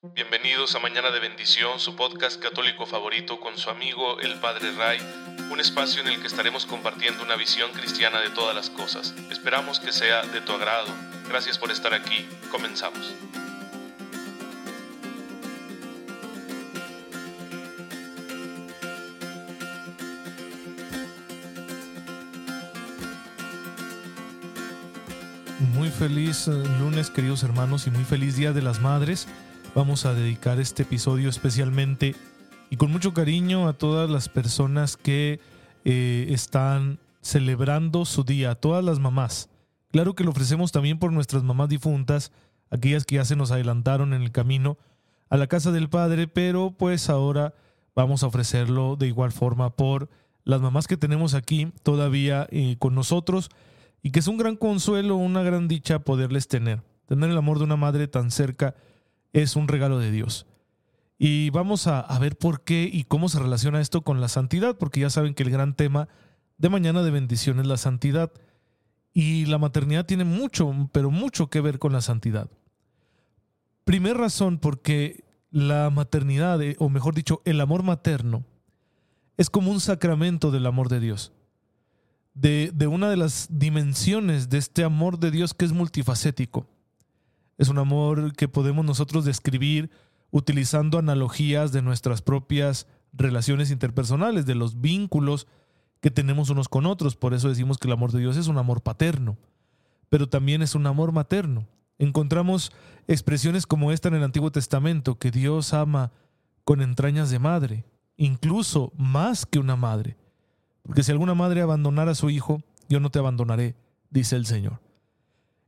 Bienvenidos a Mañana de Bendición, su podcast católico favorito con su amigo el Padre Ray, un espacio en el que estaremos compartiendo una visión cristiana de todas las cosas. Esperamos que sea de tu agrado. Gracias por estar aquí. Comenzamos. Muy feliz eh, lunes, queridos hermanos, y muy feliz Día de las Madres. Vamos a dedicar este episodio especialmente y con mucho cariño a todas las personas que eh, están celebrando su día, a todas las mamás. Claro que lo ofrecemos también por nuestras mamás difuntas, aquellas que ya se nos adelantaron en el camino a la casa del Padre, pero pues ahora vamos a ofrecerlo de igual forma por las mamás que tenemos aquí todavía eh, con nosotros y que es un gran consuelo, una gran dicha poderles tener. Tener el amor de una madre tan cerca es un regalo de Dios. Y vamos a, a, ver por qué y cómo se relaciona esto con la santidad, porque ya saben que el gran tema de mañana de bendición es la santidad. Y la maternidad tiene mucho, pero mucho que ver con la santidad. Primer razón, porque la maternidad, eh, o mejor dicho, el amor materno, es como un sacramento del amor de Dios de, de una de las dimensiones de este amor de Dios que es multifacético. Es un amor que podemos nosotros describir utilizando analogías de nuestras propias relaciones interpersonales, de los vínculos que tenemos unos con otros. Por eso decimos que el amor de Dios es un amor paterno, pero también es un amor materno. Encontramos expresiones como esta en el Antiguo Testamento, que Dios ama con entrañas de madre, incluso más que una madre. Porque si alguna madre abandonara a su hijo, yo no te abandonaré, dice el Señor.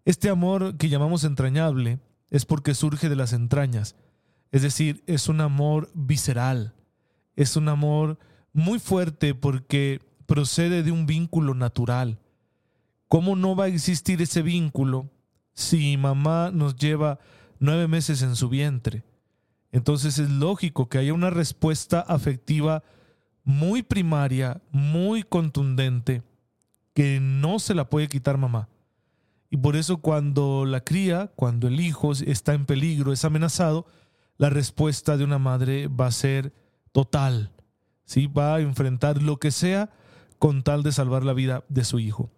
Este amor que llamamos entrañable es porque surge de las entrañas, es decir, es un amor visceral, es un amor muy fuerte porque procede de un vínculo natural. ¿Cómo no va a existir ese vínculo si mamá nos lleva nueve meses en su vientre? Entonces es lógico que haya una respuesta afectiva muy primaria, muy contundente, que no se la puede quitar mamá. Y por eso cuando la cría, cuando el hijo está en peligro, es amenazado, la respuesta de una madre va a ser total. ¿sí? Va a enfrentar lo que sea con tal de salvar la vida de su hijo.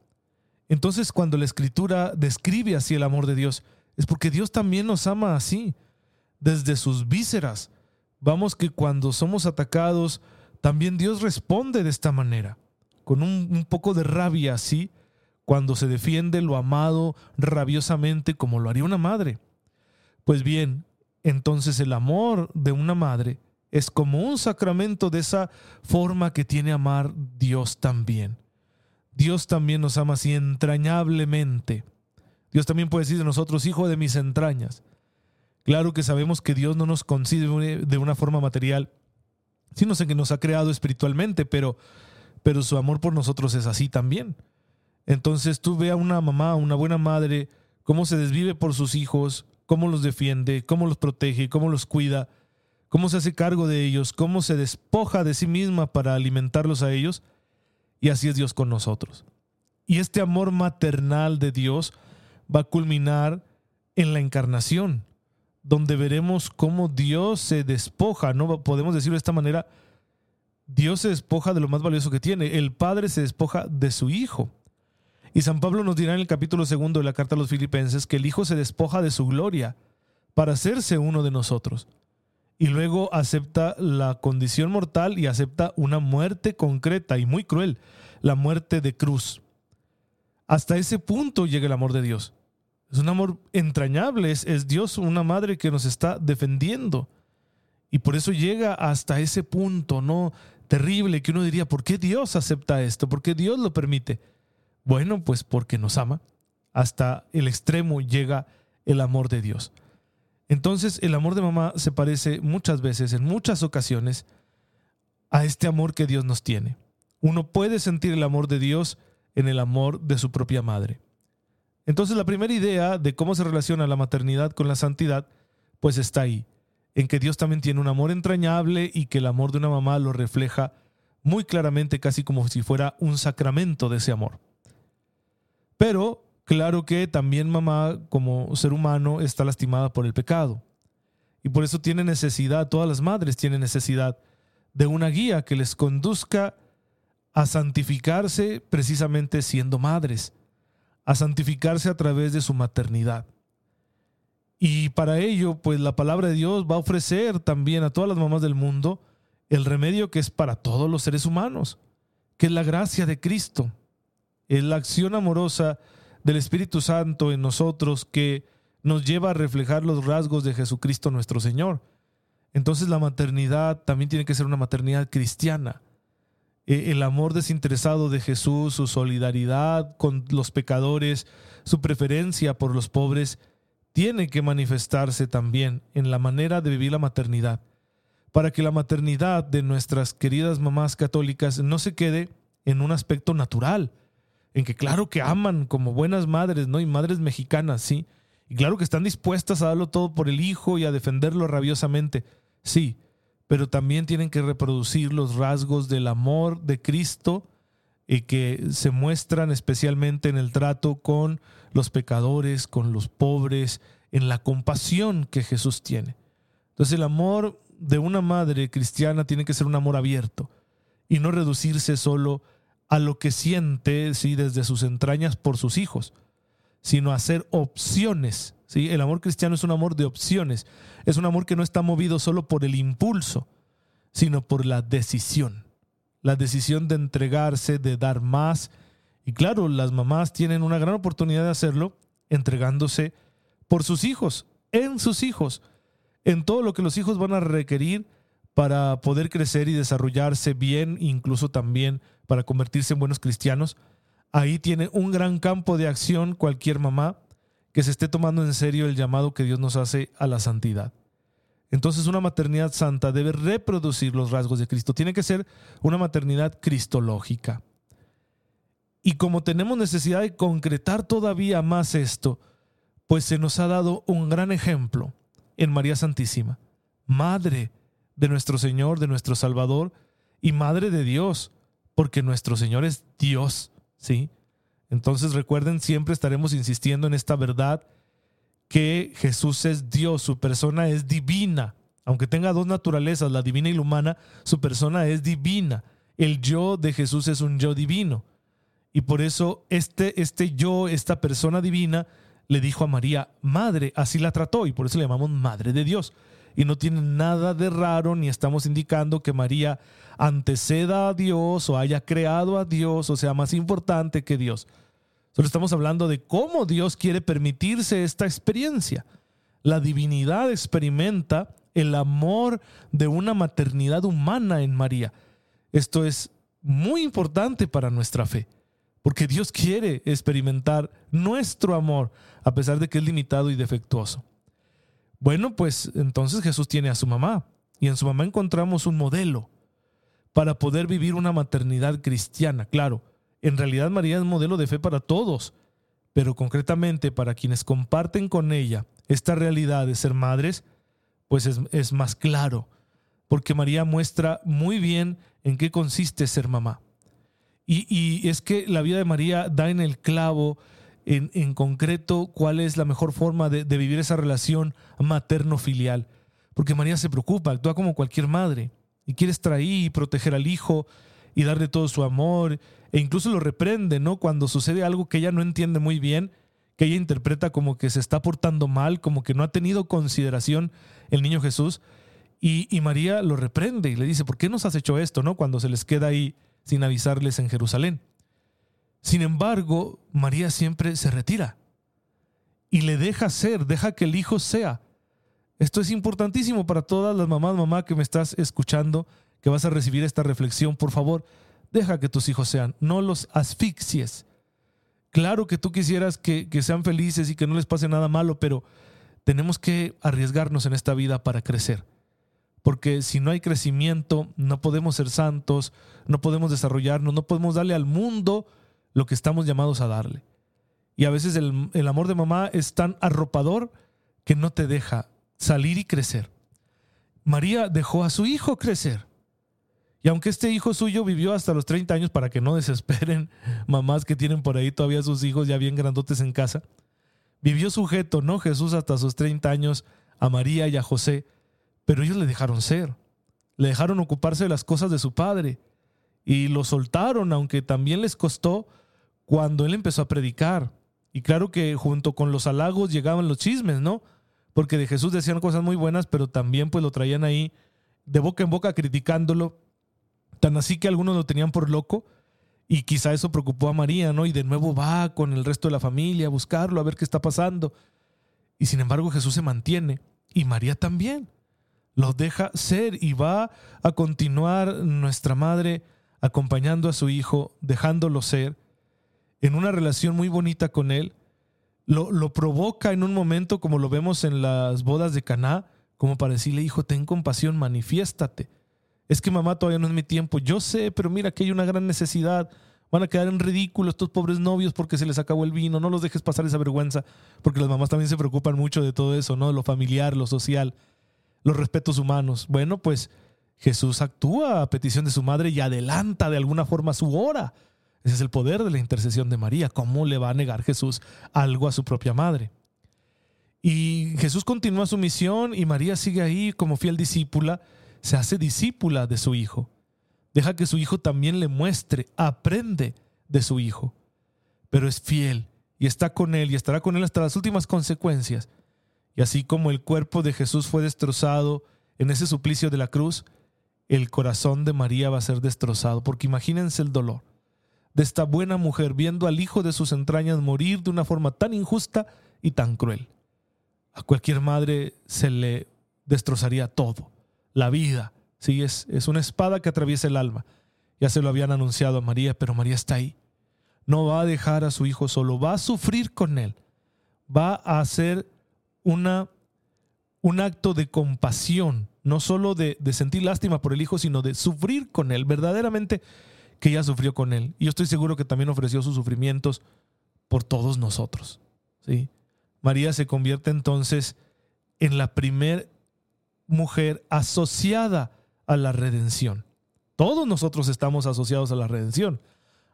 Entonces cuando la escritura describe así el amor de Dios, es porque Dios también nos ama así, desde sus vísceras. Vamos que cuando somos atacados, también Dios responde de esta manera, con un, poco de rabia así, cuando se defiende lo amado rabiosamente como lo haría una madre. Pues bien, entonces el amor de una madre es como un sacramento de esa forma que tiene amar Dios también. Dios también nos ama así entrañablemente. Dios también puede decir de nosotros, hijo de mis entrañas. Claro que sabemos que Dios no nos concibe de una forma material, Sí, no sé que nos ha creado espiritualmente, pero, pero su amor por nosotros es así también. Entonces tú ve a una mamá, una buena madre, cómo se desvive por sus hijos, cómo los defiende, cómo los protege, cómo los cuida, cómo se hace cargo de ellos, cómo se despoja de sí misma para alimentarlos a ellos. Y así es Dios con nosotros. Y este amor maternal de Dios va a culminar en la encarnación, donde veremos cómo Dios se despoja, ¿no? Podemos decirlo de esta manera, Dios se despoja de lo más valioso que tiene, el Padre se despoja de su Hijo. Y San Pablo nos dirá en el capítulo segundo de la carta a los filipenses que el Hijo se despoja de su gloria para hacerse uno de nosotros. Y luego acepta la condición mortal y acepta una muerte concreta y muy cruel, la muerte de cruz. Hasta ese punto llega el amor de Dios. Es un amor entrañable, es, Dios una madre que nos está defendiendo. Y por eso llega hasta ese punto, ¿no? Terrible, que uno diría, ¿por qué Dios acepta esto? ¿Por qué Dios lo permite? Bueno, pues porque nos ama. Hasta el extremo llega el amor de Dios. Entonces el amor de mamá se parece muchas veces, en muchas ocasiones, a este amor que Dios nos tiene. Uno puede sentir el amor de Dios en el amor de su propia madre. Entonces la primera idea de cómo se relaciona la maternidad con la santidad, pues está ahí, en que Dios también tiene un amor entrañable y que el amor de una mamá lo refleja muy claramente, casi como si fuera un sacramento de ese amor. Pero claro que también mamá como ser humano está lastimada por el pecado. Y por eso tiene necesidad, todas las madres tienen necesidad de una guía que les conduzca a santificarse precisamente siendo madres, a santificarse a través de su maternidad. Y para ello, pues la palabra de Dios va a ofrecer también a todas las mamás del mundo el remedio que es para todos los seres humanos, que es la gracia de Cristo, es la acción amorosa del Espíritu Santo en nosotros que nos lleva a reflejar los rasgos de Jesucristo nuestro Señor. Entonces la maternidad también tiene que ser una maternidad cristiana. E, el amor desinteresado de Jesús, su solidaridad con los pecadores, su preferencia por los pobres, tiene que manifestarse también en la manera de vivir la maternidad, para que la maternidad de nuestras queridas mamás católicas no se quede en un aspecto natural, en que claro que aman como buenas madres, ¿no? Y madres mexicanas, sí. Y claro que están dispuestas a darlo todo por el hijo y a defenderlo rabiosamente, sí. Pero también tienen que reproducir los rasgos del amor de Cristo y que se muestran especialmente en el trato con los pecadores, con los pobres, en la compasión que Jesús tiene. Entonces el amor de una madre cristiana tiene que ser un amor abierto y no reducirse solo a lo que siente ¿sí? desde sus entrañas por sus hijos, sino hacer opciones. ¿sí? El amor cristiano es un amor de opciones, es un amor que no está movido solo por el impulso, sino por la decisión, la decisión de entregarse, de dar más. Y claro, las mamás tienen una gran oportunidad de hacerlo entregándose por sus hijos, en sus hijos, en todo lo que los hijos van a requerir para poder crecer y desarrollarse bien, incluso también para convertirse en buenos cristianos. Ahí tiene un gran campo de acción cualquier mamá que se esté tomando en serio el llamado que Dios nos hace a la santidad. Entonces una maternidad santa debe reproducir los rasgos de Cristo. Tiene que ser una maternidad cristológica. Y como tenemos necesidad de concretar todavía más esto, pues se nos ha dado un gran ejemplo en María Santísima, Madre de nuestro Señor, de nuestro Salvador y Madre de Dios, porque nuestro Señor es Dios, ¿sí? Entonces recuerden, siempre estaremos insistiendo en esta verdad que Jesús es Dios, su persona es divina. Aunque tenga dos naturalezas, la divina y la humana, su persona es divina. El yo de Jesús es un yo divino. Y por eso este, este yo, esta persona divina, le dijo a María, madre, así la trató, y por eso le llamamos madre de Dios y no tiene nada de raro ni estamos indicando que María anteceda a Dios o haya creado a Dios o sea más importante que Dios. Solo estamos hablando de cómo Dios quiere permitirse esta experiencia. La divinidad experimenta el amor de una maternidad humana en María. Esto es muy importante para nuestra fe, porque Dios quiere experimentar nuestro amor a pesar de que es limitado y defectuoso. Bueno, pues entonces Jesús tiene a su mamá y en su mamá encontramos un modelo para poder vivir una maternidad cristiana. Claro, en realidad María es modelo de fe para todos, pero concretamente para quienes comparten con ella esta realidad de ser madres, pues es, más claro, porque María muestra muy bien en qué consiste ser mamá. Y, y es que la vida de María da en el clavo en, concreto cuál es la mejor forma de, vivir esa relación materno-filial. Porque María se preocupa, actúa como cualquier madre y quiere extraer y proteger al hijo y darle todo su amor e incluso lo reprende, ¿no? Cuando sucede algo que ella no entiende muy bien, que ella interpreta como que se está portando mal, como que no ha tenido consideración el niño Jesús. Y, y, María lo reprende y le dice, ¿por qué nos has hecho esto, no? Cuando se les queda ahí sin avisarles en Jerusalén. Sin embargo, María siempre se retira y le deja ser, deja que el hijo sea. Esto es importantísimo para todas las mamás, mamá que me estás escuchando, que vas a recibir esta reflexión. Por favor, deja que tus hijos sean, no los asfixies. Claro que tú quisieras que, que sean felices y que no les pase nada malo, pero tenemos que arriesgarnos en esta vida para crecer. Porque si no hay crecimiento, no podemos ser santos, no podemos desarrollarnos, no podemos darle al mundo lo que estamos llamados a darle. Y a veces el, amor de mamá es tan arropador que no te deja salir y crecer. María dejó a su hijo crecer. Y aunque este hijo suyo vivió hasta los 30 años, para que no desesperen mamás que tienen por ahí todavía sus hijos ya bien grandotes en casa, vivió sujeto, ¿no? Jesús hasta sus 30 años a María y a José, pero ellos le dejaron ser, le dejaron ocuparse de las cosas de su padre y lo soltaron, aunque también les costó cuando él empezó a predicar. Y claro que junto con los halagos llegaban los chismes, ¿no? Porque de Jesús decían cosas muy buenas, pero también pues lo traían ahí de boca en boca criticándolo, tan así que algunos lo tenían por loco y quizá eso preocupó a María, ¿no? Y de nuevo va con el resto de la familia a buscarlo, a ver qué está pasando. Y sin embargo Jesús se mantiene y María también. Lo deja ser y va a continuar nuestra madre acompañando a su hijo, dejándolo ser, en una relación muy bonita con él. Lo, lo provoca en un momento como lo vemos en las bodas de Caná, como para decirle, hijo, ten compasión, manifiéstate. Es que mamá todavía no es mi tiempo. Yo sé, pero mira que hay una gran necesidad. Van a quedar en ridículo estos pobres novios porque se les acabó el vino. No los dejes pasar esa vergüenza, porque las mamás también se preocupan mucho de todo eso, ¿no? Lo familiar, lo social, los respetos humanos. Bueno, pues Jesús actúa a petición de su madre y adelanta de alguna forma su hora. Ese es el poder de la intercesión de María. ¿Cómo le va a negar Jesús algo a su propia madre? Y Jesús continúa su misión y María sigue ahí como fiel discípula, se hace discípula de su hijo. Deja que su hijo también le muestre, aprende de su hijo. Pero es fiel y está con él y estará con él hasta las últimas consecuencias. Y así como el cuerpo de Jesús fue destrozado en ese suplicio de la cruz, el corazón de María va a ser destrozado, porque imagínense el dolor de esta buena mujer viendo al hijo de sus entrañas morir de una forma tan injusta y tan cruel. A cualquier madre se le destrozaría todo, la vida. Sí, es, es una espada que atraviesa el alma. Ya se lo habían anunciado a María, pero María está ahí. No va a dejar a su hijo solo, va a sufrir con él. Va a hacer una, un acto de compasión no solo de, sentir lástima por el hijo, sino de sufrir con él, verdaderamente que ella sufrió con él. Y yo estoy seguro que también ofreció sus sufrimientos por todos nosotros. ¿sí? María se convierte entonces en la primer mujer asociada a la redención. Todos nosotros estamos asociados a la redención.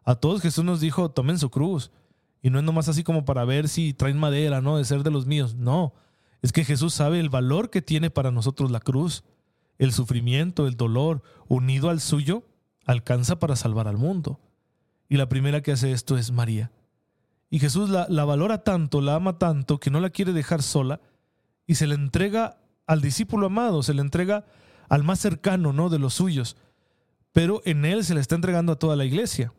A todos Jesús nos dijo, tomen su cruz. Y no es nomás así como para ver si traen madera, ¿no? De ser de los míos. No, es que Jesús sabe el valor que tiene para nosotros la cruz. El sufrimiento, el dolor, unido al suyo, alcanza para salvar al mundo. Y la primera que hace esto es María. Y Jesús la, la valora tanto, la ama tanto, que no la quiere dejar sola y se le entrega al discípulo amado, se le entrega al más cercano, ¿no? De los suyos. Pero en él se le está entregando a toda la iglesia.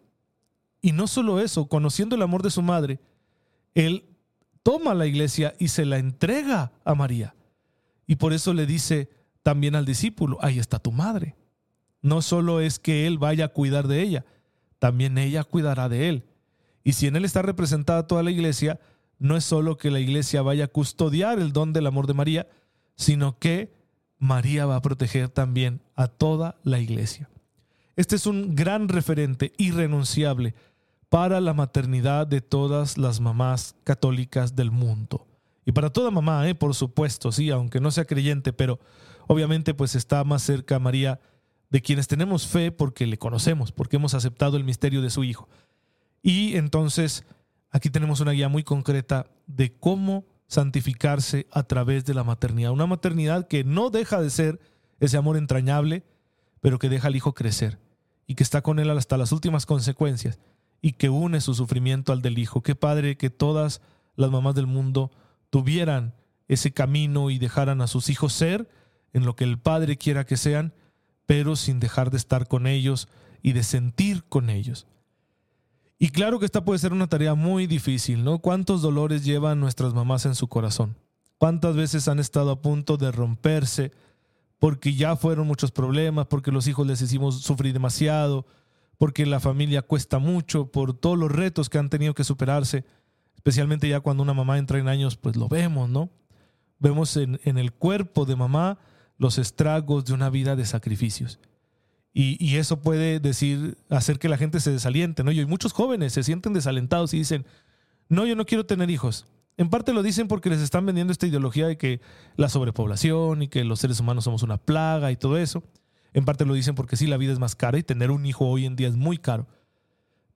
Y no solo eso, conociendo el amor de su madre, él toma la iglesia y se la entrega a María. Y por eso le dice también al discípulo, ahí está tu madre. No solo es que él vaya a cuidar de ella, también ella cuidará de él. Y si en él está representada toda la iglesia, no es solo que la iglesia vaya a custodiar el don del amor de María, sino que María va a proteger también a toda la iglesia. Este es un gran referente irrenunciable para la maternidad de todas las mamás católicas del mundo. Y para toda mamá, ¿eh? por supuesto, sí, aunque no sea creyente, pero obviamente pues está más cerca María de quienes tenemos fe porque le conocemos, porque hemos aceptado el misterio de su Hijo. Y entonces aquí tenemos una guía muy concreta de cómo santificarse a través de la maternidad. Una maternidad que no deja de ser ese amor entrañable, pero que deja al Hijo crecer y que está con él hasta las últimas consecuencias y que une su sufrimiento al del Hijo. Qué padre que todas las mamás del mundo tuvieran ese camino y dejaran a sus hijos ser en lo que el Padre quiera que sean, pero sin dejar de estar con ellos y de sentir con ellos. Y claro que esta puede ser una tarea muy difícil, ¿no? ¿Cuántos dolores llevan nuestras mamás en su corazón? ¿Cuántas veces han estado a punto de romperse porque ya fueron muchos problemas, porque los hijos les hicimos sufrir demasiado, porque la familia cuesta mucho, por todos los retos que han tenido que superarse, especialmente ya cuando una mamá entra en años, pues lo vemos, ¿no? Vemos en, el cuerpo de mamá los estragos de una vida de sacrificios. Y, eso puede decir, hacer que la gente se desaliente, ¿no? Y muchos jóvenes se sienten desalentados y dicen, no, yo no quiero tener hijos. En parte lo dicen porque les están vendiendo esta ideología de que la sobrepoblación y que los seres humanos somos una plaga y todo eso. En parte lo dicen porque sí, la vida es más cara y tener un hijo hoy en día es muy caro.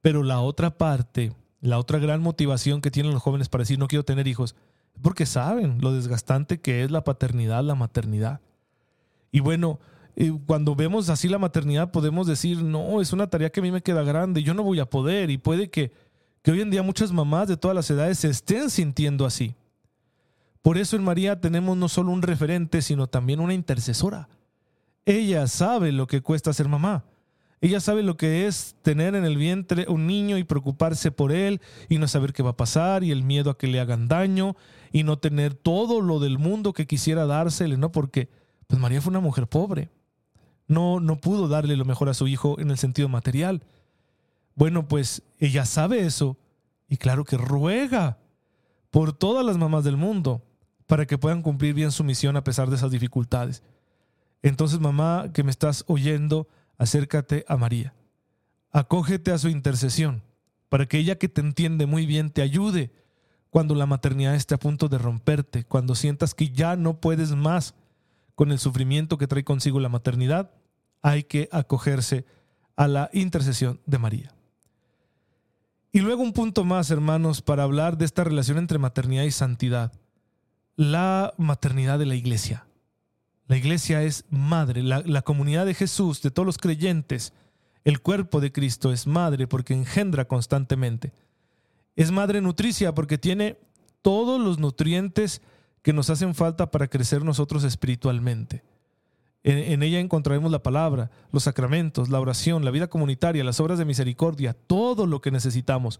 Pero la otra parte, la otra gran motivación que tienen los jóvenes para decir no quiero tener hijos, porque saben lo desgastante que es la paternidad, la maternidad. Y bueno, eh, cuando vemos así la maternidad podemos decir, no, es una tarea que a mí me queda grande, yo no voy a poder y puede que, que hoy en día muchas mamás de todas las edades se estén sintiendo así. Por eso en María tenemos no solo un referente, sino también una intercesora. Ella sabe lo que cuesta ser mamá. Ella sabe lo que es tener en el vientre un niño y preocuparse por él y no saber qué va a pasar y el miedo a que le hagan daño y no tener todo lo del mundo que quisiera dársele, ¿no? Porque pues María fue una mujer pobre. No, no pudo darle lo mejor a su hijo en el sentido material. Bueno, pues ella sabe eso y claro que ruega por todas las mamás del mundo para que puedan cumplir bien su misión a pesar de esas dificultades. Entonces, mamá que me estás oyendo, acércate a María. Acógete a su intercesión, para que ella que te entiende muy bien te ayude cuando la maternidad esté a punto de romperte, cuando sientas que ya no puedes más con el sufrimiento que trae consigo la maternidad, hay que acogerse a la intercesión de María. Y luego un punto más, hermanos, para hablar de esta relación entre maternidad y santidad. La maternidad de la iglesia. La iglesia es madre, la, comunidad de Jesús, de todos los creyentes, el cuerpo de Cristo es madre porque engendra constantemente. Es madre nutricia porque tiene todos los nutrientes que nos hacen falta para crecer nosotros espiritualmente. En, ella encontraremos la palabra, los sacramentos, la oración, la vida comunitaria, las obras de misericordia, todo lo que necesitamos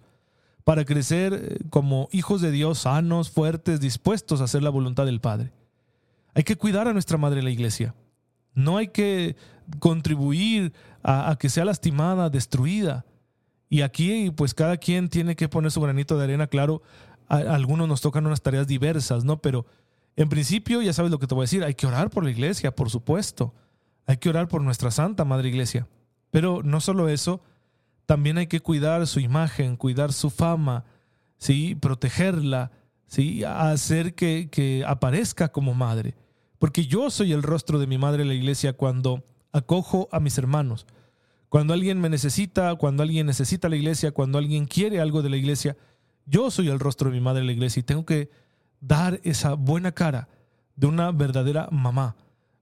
para crecer eh, como hijos de Dios sanos, fuertes, dispuestos a hacer la voluntad del Padre. Hay que cuidar a nuestra madre la iglesia. No hay que contribuir a, que sea lastimada, destruida. Y aquí, pues cada quien tiene que poner su granito de arena. Claro, algunos nos tocan unas tareas diversas, ¿no? Pero en principio, ya sabes lo que te voy a decir, hay que orar por la iglesia, por supuesto. Hay que orar por nuestra Santa Madre Iglesia. Pero no solo eso, también hay que cuidar su imagen, cuidar su fama, ¿sí? protegerla, ¿sí? hacer que, que aparezca como madre. Porque yo soy el rostro de mi madre en la iglesia cuando acojo a mis hermanos. Cuando alguien me necesita, cuando alguien necesita la iglesia, cuando alguien quiere algo de la iglesia, yo soy el rostro de mi madre en la iglesia y tengo que dar esa buena cara de una verdadera mamá.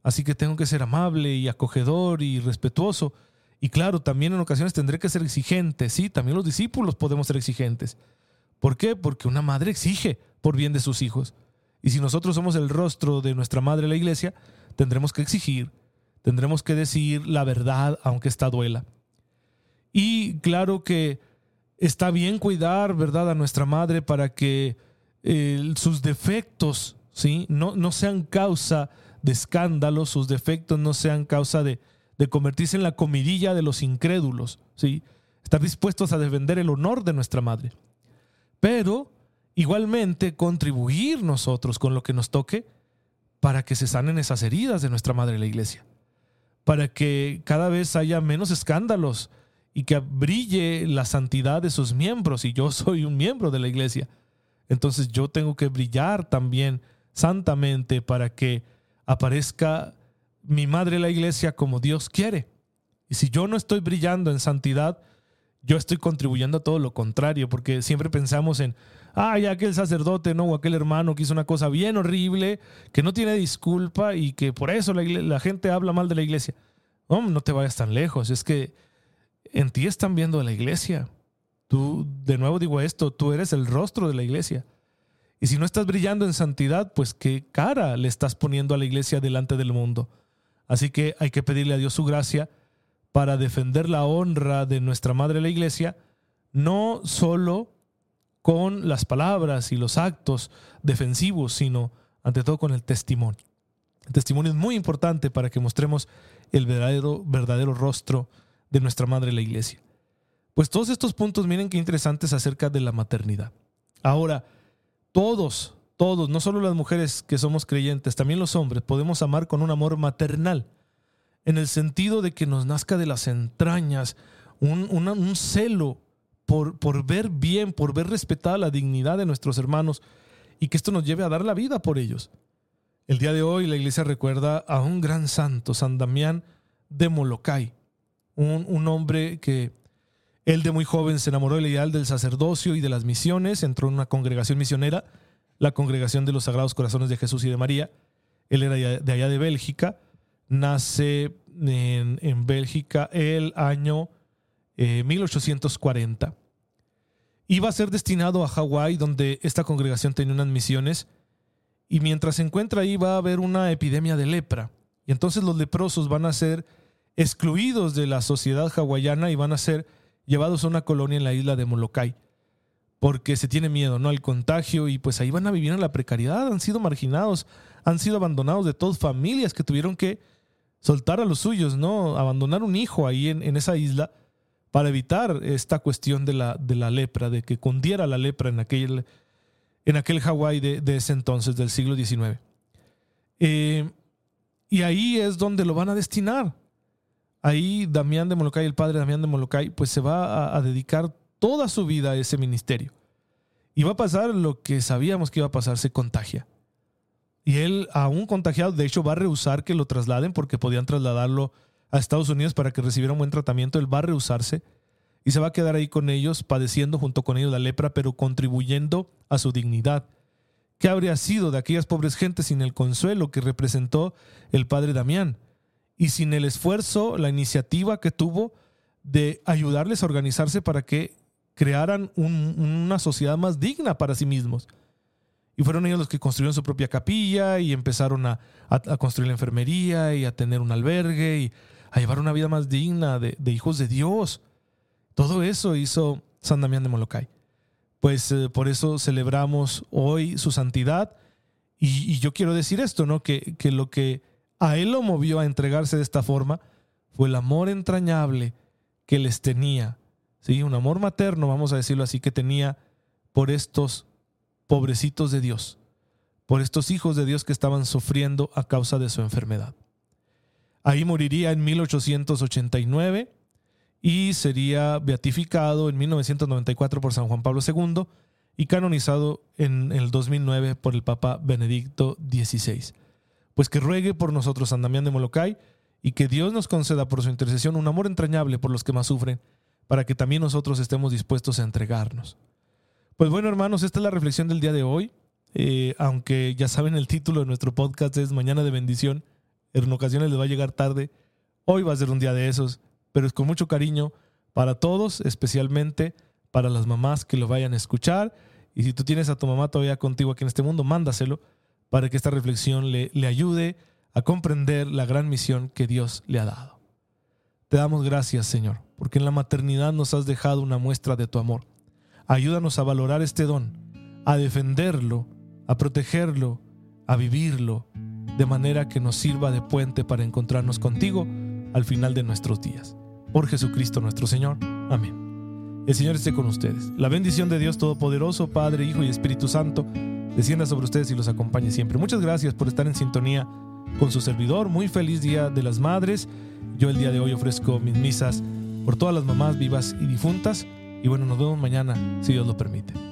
Así que tengo que ser amable y acogedor y respetuoso. Y claro, también en ocasiones tendré que ser exigente. Sí, también los discípulos podemos ser exigentes. ¿Por qué? Porque una madre exige por bien de sus hijos. Y si nosotros somos el rostro de nuestra madre la iglesia, tendremos que exigir, tendremos que decir la verdad, aunque esta duela. Y claro que está bien cuidar, ¿verdad?, a nuestra madre para que eh, sus defectos, ¿sí?, no, no sean causa de escándalo, sus defectos no sean causa de, de convertirse en la comidilla de los incrédulos, ¿sí? Estar dispuestos a defender el honor de nuestra madre. Pero igualmente contribuir nosotros con lo que nos toque para que se sanen esas heridas de nuestra Madre la Iglesia, para que cada vez haya menos escándalos y que brille la santidad de sus miembros. Y yo soy un miembro de la Iglesia. Entonces yo tengo que brillar también santamente para que aparezca mi Madre la Iglesia como Dios quiere. Y si yo no estoy brillando en santidad, yo estoy contribuyendo a todo lo contrario, porque siempre pensamos en, ay, aquel sacerdote, ¿no? O aquel hermano que hizo una cosa bien horrible, que no tiene disculpa y que por eso la, gente habla mal de la iglesia. No, no te vayas tan lejos, es que en ti están viendo la iglesia. Tú, de nuevo digo esto, tú eres el rostro de la iglesia. Y si no estás brillando en santidad, pues qué cara le estás poniendo a la iglesia delante del mundo. Así que hay que pedirle a Dios su gracia para defender la honra de nuestra Madre la Iglesia, no solo con las palabras y los actos defensivos, sino ante todo con el testimonio. El testimonio es muy importante para que mostremos el verdadero, verdadero rostro de nuestra Madre la Iglesia. Pues todos estos puntos, miren qué interesantes acerca de la maternidad. Ahora, todos, todos, no solo las mujeres que somos creyentes, también los hombres, podemos amar con un amor maternal en el sentido de que nos nazca de las entrañas un, celo por, por, ver bien, por ver respetada la dignidad de nuestros hermanos y que esto nos lleve a dar la vida por ellos. El día de hoy la iglesia recuerda a un gran santo, San Damián de Molokai, un, un hombre que él de muy joven se enamoró del ideal del sacerdocio y de las misiones, entró en una congregación misionera la congregación de los Sagrados Corazones de Jesús y de María. Él era de allá de Bélgica, nace en, Bélgica el año 1840. Eh, Iba a ser destinado a Hawái, donde esta congregación tenía unas misiones, y mientras se encuentra ahí va a haber una epidemia de lepra. Y entonces los leprosos van a ser excluidos de la sociedad hawaiana y van a ser llevados a una colonia en la isla de Molokai porque se tiene miedo, ¿no? Al contagio y pues ahí van a vivir en la precariedad, han sido marginados, han sido abandonados de todas familias que tuvieron que soltar a los suyos, ¿no? Abandonar un hijo ahí en, esa isla para evitar esta cuestión de la, de la lepra, de que cundiera la lepra en aquel, en aquel Hawái de, ese entonces, del siglo XIX. Eh, y ahí es donde lo van a destinar. Ahí Damián de Molokai, el padre Damián de Molokai, pues se va a dedicar toda su vida a ese ministerio. Y va a pasar lo que sabíamos que iba a pasar, se contagia. Y él, aún contagiado, de hecho va a rehusar que lo trasladen porque podían trasladarlo a Estados Unidos para que recibiera un buen tratamiento. Él va a rehusarse y se va a quedar ahí con ellos, padeciendo junto con ellos la lepra, pero contribuyendo a su dignidad. ¿Qué habría sido de aquellas pobres gentes sin el consuelo que representó el padre Damián? Y sin el esfuerzo, la iniciativa que tuvo de ayudarles a organizarse para que crearan una sociedad más digna para sí mismos. Y fueron ellos los que construyeron su propia capilla y empezaron a, construir la enfermería y a tener un albergue y a llevar una vida más digna de, hijos de Dios. Todo eso hizo San Damián de Molokai. Pues eh, por eso celebramos hoy su santidad. Y, yo quiero decir esto, ¿no? Que, que lo que a él lo movió a entregarse de esta forma fue el amor entrañable que les tenía ¿sí? un amor materno, vamos a decirlo así, que tenía por estos pobrecitos de Dios, por estos hijos de Dios que estaban sufriendo a causa de su enfermedad. Ahí moriría en 1889 y sería beatificado en 1994 por San Juan Pablo II y canonizado en el 2009 por el Papa Benedicto XVI. Pues que ruegue por nosotros San Damián de Molokai y que Dios nos conceda por su intercesión un amor entrañable por los que más sufren para que también nosotros estemos dispuestos a entregarnos. Pues bueno, hermanos, esta es la reflexión del día de hoy. Eh, aunque ya saben, el título de nuestro podcast es Mañana de Bendición. En ocasiones les va a llegar tarde. Hoy va a ser un día de esos, pero es con mucho cariño para todos, especialmente para las mamás que lo vayan a escuchar. Y si tú tienes a tu mamá todavía contigo aquí en este mundo, mándaselo para que esta reflexión le, ayude a comprender la gran misión que Dios le ha dado. Te damos gracias, Señor, porque en la maternidad nos has dejado una muestra de tu amor. Ayúdanos a valorar este don, a defenderlo, a protegerlo, a vivirlo, de manera que nos sirva de puente para encontrarnos contigo al final de nuestros días. Por Jesucristo nuestro Señor. Amén. El Señor esté con ustedes. La bendición de Dios Todopoderoso, Padre, Hijo y Espíritu Santo, descienda sobre ustedes y los acompañe siempre. Muchas gracias por estar en sintonía con su servidor. Muy feliz Día de las Madres. Yo el día de hoy ofrezco mis misas por todas las mamás vivas y difuntas. Y bueno, nos vemos mañana, si Dios lo permite.